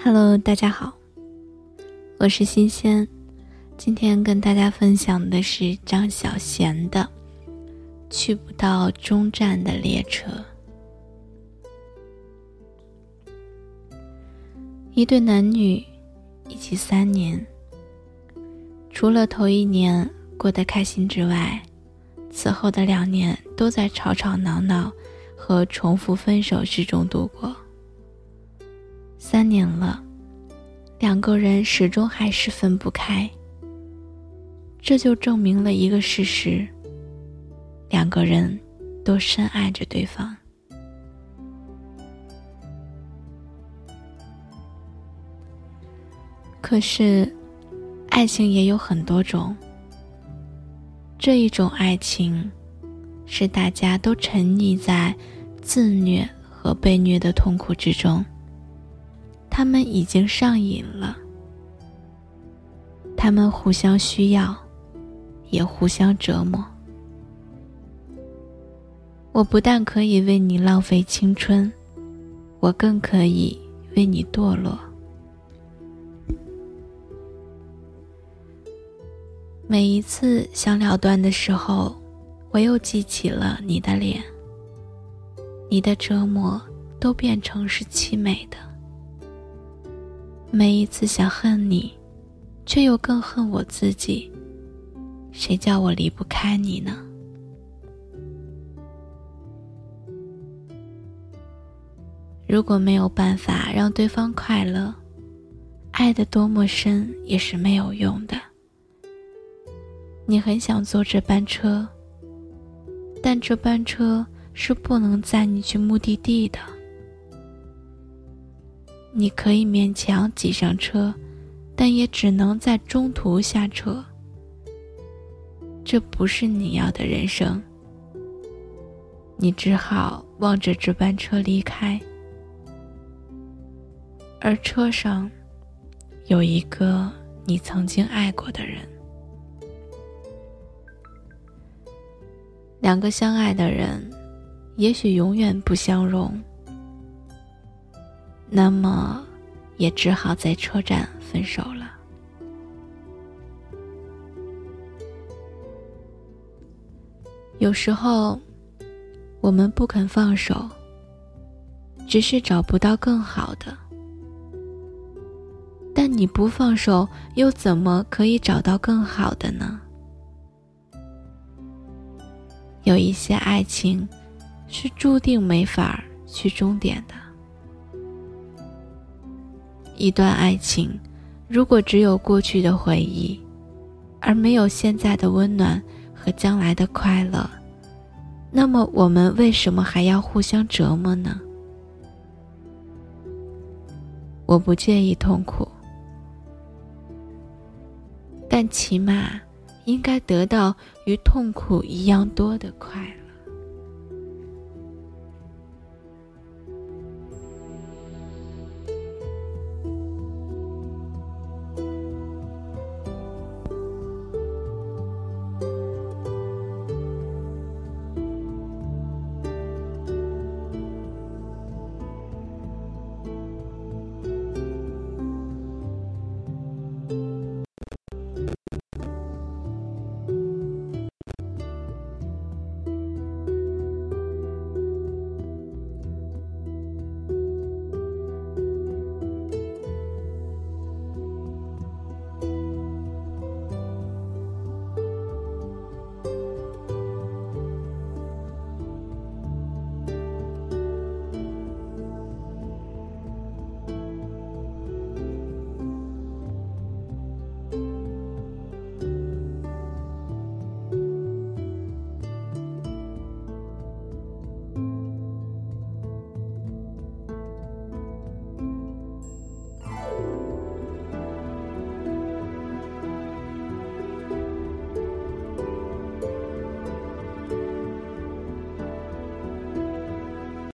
Hello，大家好，我是新鲜。今天跟大家分享的是张小娴的《去不到终站的列车》。一对男女一起三年，除了头一年过得开心之外，此后的两年都在吵吵闹闹和重复分手之中度过。三年了，两个人始终还是分不开。这就证明了一个事实：两个人都深爱着对方。可是，爱情也有很多种。这一种爱情，是大家都沉溺在自虐和被虐的痛苦之中。他们已经上瘾了，他们互相需要，也互相折磨。我不但可以为你浪费青春，我更可以为你堕落。每一次想了断的时候，我又记起了你的脸。你的折磨都变成是凄美的。每一次想恨你，却又更恨我自己。谁叫我离不开你呢？如果没有办法让对方快乐，爱的多么深也是没有用的。你很想坐这班车，但这班车是不能载你去目的地的。你可以勉强挤上车，但也只能在中途下车。这不是你要的人生。你只好望着这班车离开，而车上有一个你曾经爱过的人。两个相爱的人，也许永远不相容。那么，也只好在车站分手了。有时候，我们不肯放手，只是找不到更好的。但你不放手，又怎么可以找到更好的呢？有一些爱情，是注定没法去终点的。一段爱情，如果只有过去的回忆，而没有现在的温暖和将来的快乐，那么我们为什么还要互相折磨呢？我不介意痛苦，但起码应该得到与痛苦一样多的快乐。